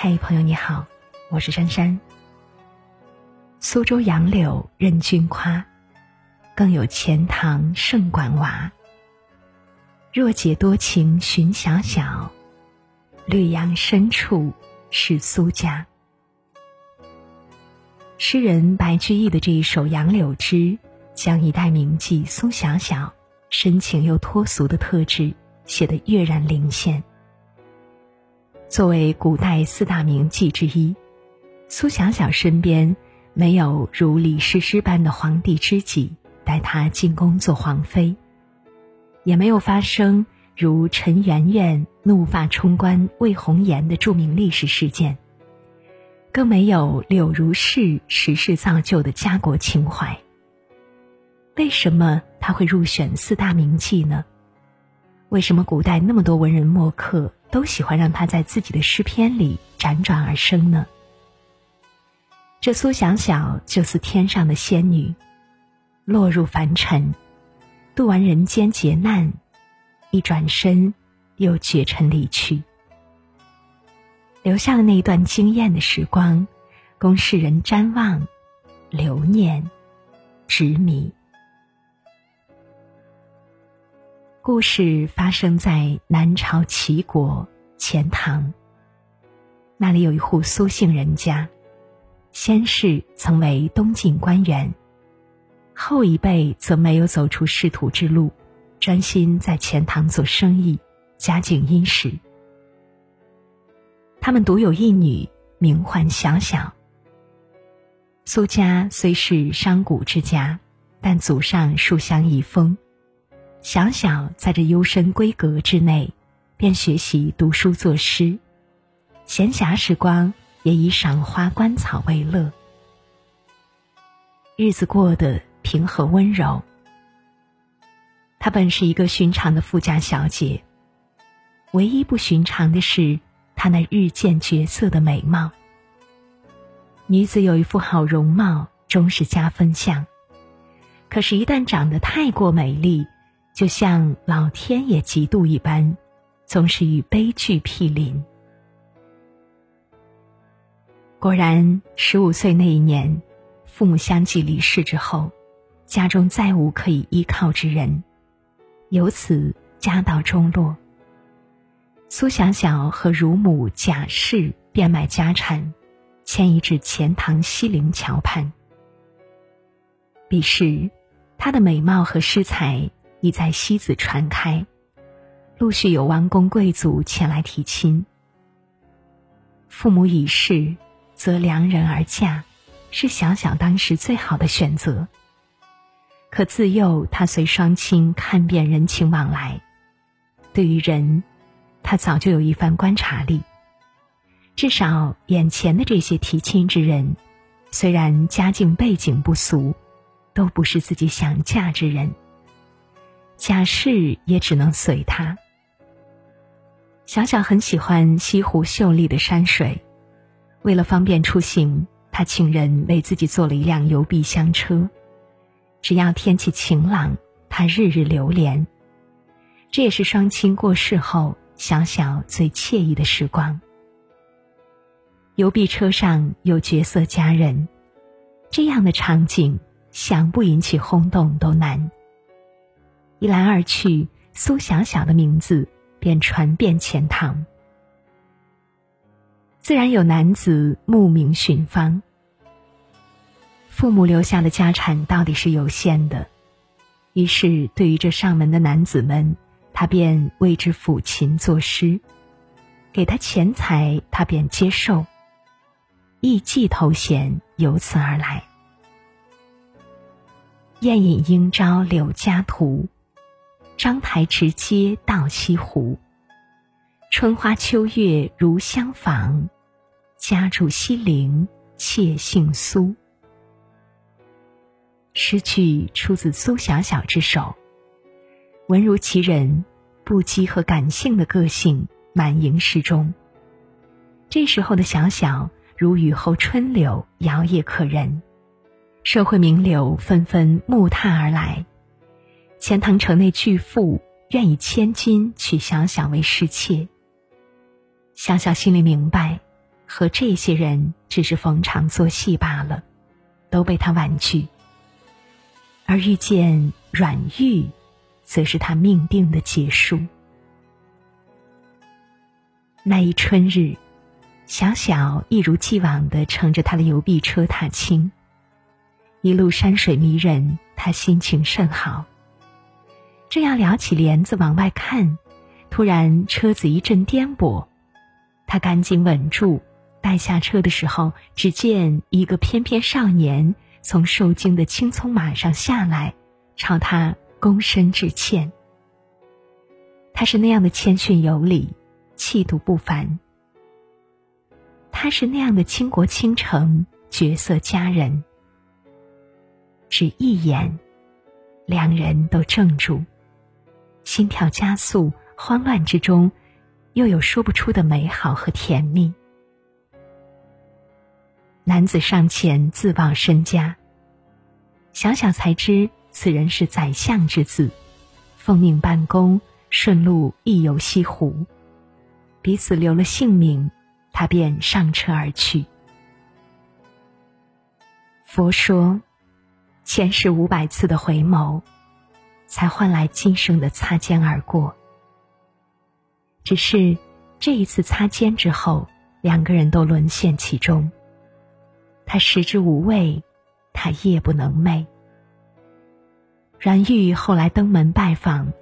嘿，朋友你好，我是珊珊。苏州杨柳任君夸，更有钱塘胜管娃。若解多情寻小小，绿杨深处是苏家。诗人白居易的这一首《杨柳枝》，将一代名妓苏小小深情又脱俗的特质写得跃然灵现。作为古代四大名妓之一，苏小小身边没有如李师师般的皇帝知己带她进宫做皇妃，也没有发生如陈圆圆怒发冲冠魏红颜的著名历史事件，更没有柳如是时势造就的家国情怀。为什么他会入选四大名妓呢？为什么古代那么多文人墨客？都喜欢让他在自己的诗篇里辗转而生呢。这苏小小就似天上的仙女，落入凡尘，渡完人间劫难，一转身又绝尘离去，留下了那一段惊艳的时光，供世人瞻望、留念、执迷。故事发生在南朝齐国钱塘。那里有一户苏姓人家，先世曾为东晋官员，后一辈则没有走出仕途之路，专心在钱塘做生意，家境殷实。他们独有一女，名唤小小。苏家虽是商贾之家，但祖上书香遗风。小小在这幽深闺阁之内，便学习读书作诗，闲暇时光也以赏花观草为乐，日子过得平和温柔。她本是一个寻常的富家小姐，唯一不寻常的是她那日渐绝色的美貌。女子有一副好容貌，终是加分项，可是，一旦长得太过美丽，就像老天也嫉妒一般，总是与悲剧毗邻。果然，十五岁那一年，父母相继离世之后，家中再无可以依靠之人，由此家道中落。苏小小和乳母贾氏变卖家产，迁移至钱塘西泠桥畔。彼时，她的美貌和诗才。已在西子传开，陆续有王公贵族前来提亲。父母已逝，则良人而嫁，是小小当时最好的选择。可自幼他随双亲看遍人情往来，对于人，他早就有一番观察力。至少眼前的这些提亲之人，虽然家境背景不俗，都不是自己想嫁之人。假释也只能随他。小小很喜欢西湖秀丽的山水，为了方便出行，他请人为自己做了一辆游碧香车。只要天气晴朗，他日日流连。这也是双亲过世后，小小最惬意的时光。游碧车上有绝色佳人，这样的场景想不引起轰动都难。一来二去，苏小小的名字便传遍钱塘。自然有男子慕名寻芳。父母留下的家产到底是有限的，于是对于这上门的男子们，他便为之抚琴作诗，给他钱财，他便接受。艺妓头衔由此而来。宴饮应招柳家图。章台直街到西湖，春花秋月如相访，家住西陵妾姓苏。诗句出自苏小小之手，文如其人，不羁和感性的个性满盈诗中。这时候的小小如雨后春柳，摇曳可人，社会名流纷纷慕叹而来。钱塘城内巨富愿以千金娶小小为侍妾。小小心里明白，和这些人只是逢场作戏罢了，都被他婉拒。而遇见阮玉，则是他命定的结束。那一春日，小小一如既往的乘着他的邮币车踏青，一路山水迷人，他心情甚好。正要撩起帘子往外看，突然车子一阵颠簸，他赶紧稳住。待下车的时候，只见一个翩翩少年从受惊的青葱马上下来，朝他躬身致歉。他是那样的谦逊有礼。气度不凡，他是那样的倾国倾城、绝色佳人。只一眼，两人都怔住，心跳加速，慌乱之中，又有说不出的美好和甜蜜。男子上前自报身家，想想才知此人是宰相之子，奉命办公，顺路一游西湖。彼此留了姓名，他便上车而去。佛说，前世五百次的回眸，才换来今生的擦肩而过。只是这一次擦肩之后，两个人都沦陷其中。他食之无味，他夜不能寐。阮玉后来登门拜访，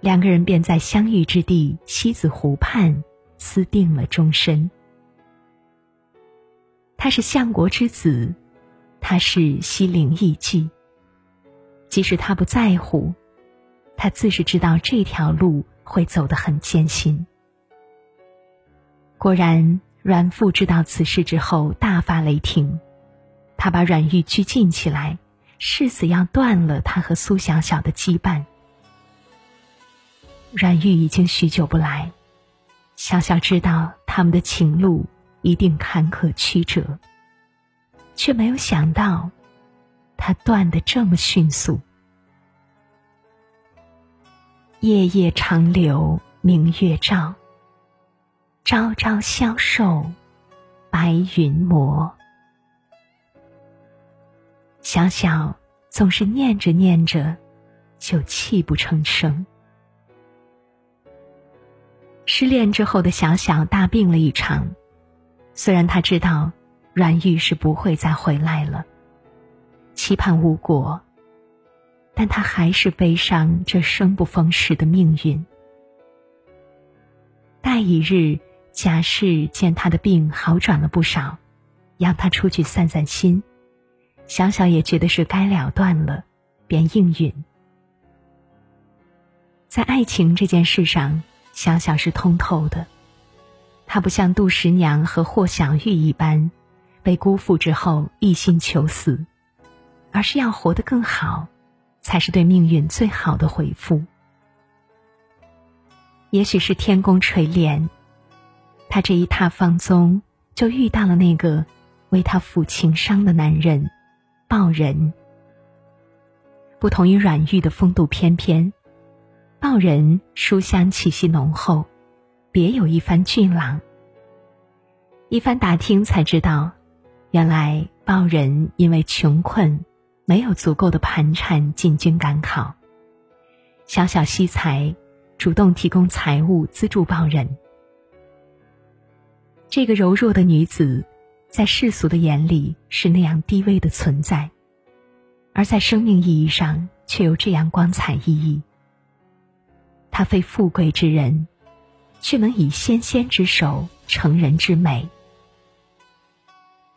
两个人便在相遇之地西子湖畔。私定了终身。他是相国之子，他是西陵艺妓。即使他不在乎，他自是知道这条路会走得很艰辛。果然，阮父知道此事之后大发雷霆，他把阮玉拘禁起来，誓死要断了他和苏小小的羁绊。阮玉已经许久不来。小小知道他们的情路一定坎坷曲折，却没有想到，他断的这么迅速。夜夜长流明月照，朝朝消瘦白云磨。小小总是念着念着，就泣不成声。失恋之后的小小大病了一场，虽然他知道阮玉是不会再回来了，期盼无果，但他还是悲伤这生不逢时的命运。待一日，贾氏见他的病好转了不少，让他出去散散心，小小也觉得是该了断了，便应允。在爱情这件事上。小小是通透的，他不像杜十娘和霍小玉一般，被辜负之后一心求死，而是要活得更好，才是对命运最好的回复。也许是天公垂怜，他这一踏芳踪，就遇到了那个为他抚情伤的男人鲍仁。不同于阮玉的风度翩翩。报人书香气息浓厚，别有一番俊朗。一番打听才知道，原来报人因为穷困，没有足够的盘缠进军赶考，小小惜才，主动提供财物资助报人。这个柔弱的女子，在世俗的眼里是那样低微的存在，而在生命意义上却又这样光彩熠熠。她非富贵之人，却能以纤纤之手成人之美。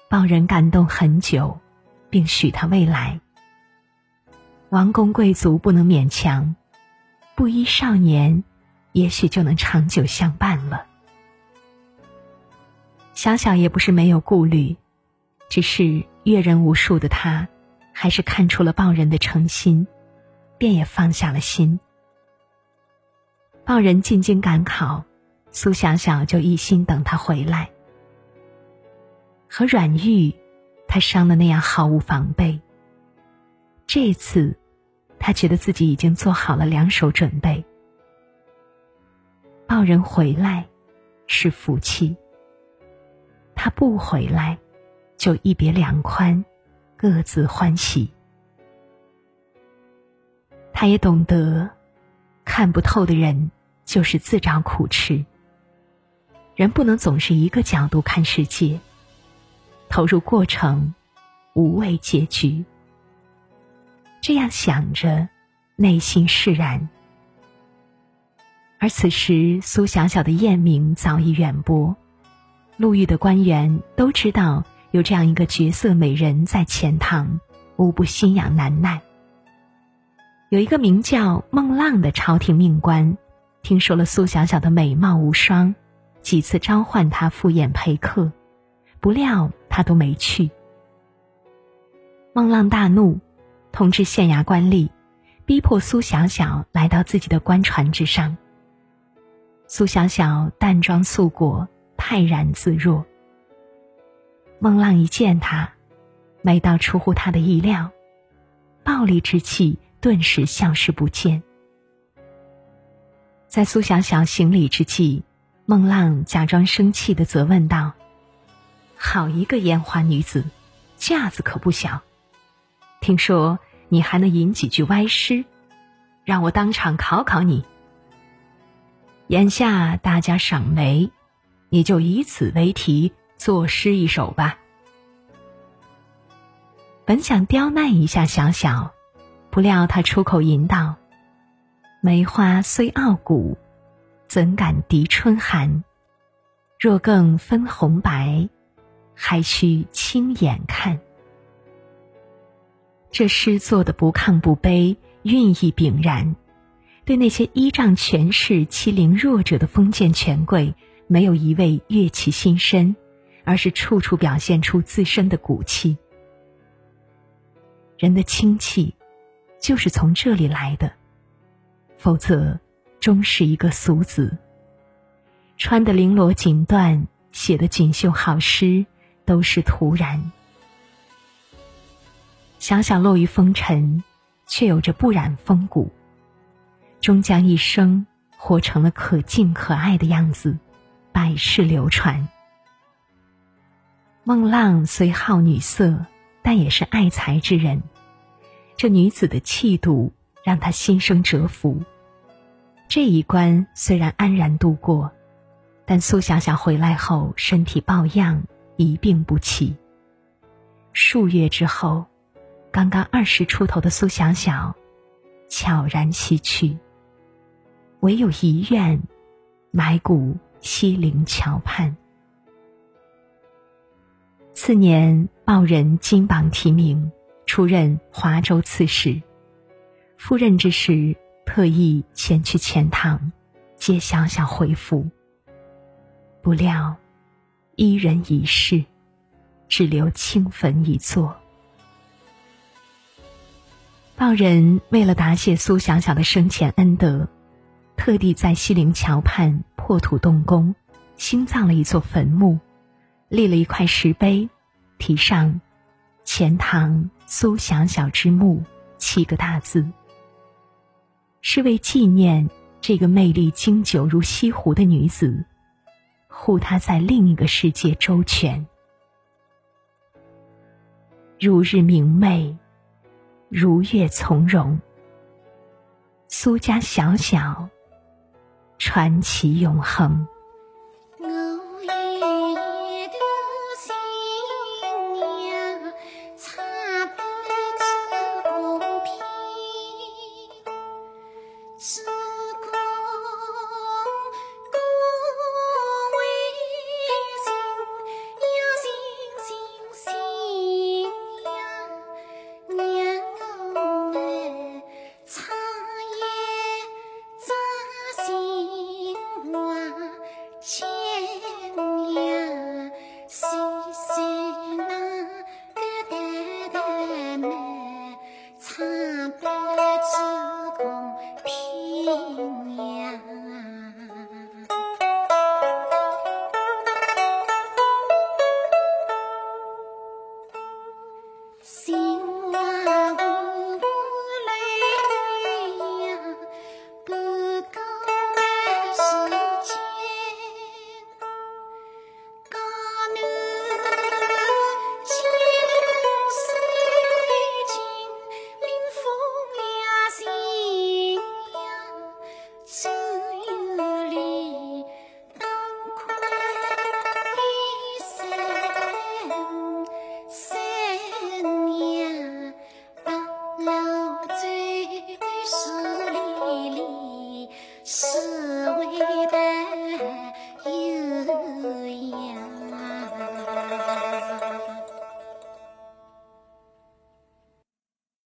报人感动很久，并许他未来。王公贵族不能勉强，布衣少年，也许就能长久相伴了。小小也不是没有顾虑，只是阅人无数的他，还是看出了报人的诚心，便也放下了心。报人进京赶考，苏小小就一心等他回来。和阮玉，他伤的那样毫无防备。这次，他觉得自己已经做好了两手准备。抱人回来，是福气。他不回来，就一别两宽，各自欢喜。他也懂得，看不透的人就是自找苦吃。人不能总是一个角度看世界，投入过程，无畏结局。这样想着，内心释然。而此时，苏小小的艳名早已远播，陆遇的官员都知道有这样一个绝色美人在钱塘，无不心痒难耐。有一个名叫孟浪的朝廷命官，听说了苏小小的美貌无双，几次召唤她赴宴陪客，不料他都没去。孟浪大怒，通知县衙官吏，逼迫苏小小来到自己的官船之上。苏小小淡妆素裹，泰然自若。孟浪一见他，美到出乎他的意料，暴戾之气。顿时消失不见。在苏小小行礼之际，孟浪假装生气的责问道：“好一个烟花女子，架子可不小。听说你还能吟几句歪诗，让我当场考考你。眼下大家赏梅，你就以此为题作诗一首吧。”本想刁难一下小小。不料他出口吟道：“梅花虽傲骨，怎敢敌春寒？若更分红白，还需亲眼看。”这诗做的不亢不卑，韵意炳然，对那些依仗权势欺凌弱者的封建权贵，没有一味悦其心身，而是处处表现出自身的骨气。人的清气。就是从这里来的，否则终是一个俗子。穿的绫罗锦缎，写的锦绣好诗，都是徒然。小小落于风尘，却有着不染风骨，终将一生活成了可敬可爱的样子，百世流传。孟浪虽好女色，但也是爱才之人。这女子的气度让他心生折服。这一关虽然安然度过，但苏小小回来后身体抱恙，一病不起。数月之后，刚刚二十出头的苏小小悄然西去，唯有遗愿埋骨西陵桥畔。次年，报人金榜题名。出任华州刺史，赴任之时，特意前去钱塘接小小回府。不料，伊人已逝，只留清坟一座。报人为了答谢苏小小的生前恩德，特地在西泠桥畔破土动工，新造了一座坟墓，立了一块石碑，题上“钱塘”。苏小小之墓七个大字，是为纪念这个魅力经久如西湖的女子，护他在另一个世界周全。如日明媚，如月从容。苏家小小，传奇永恒。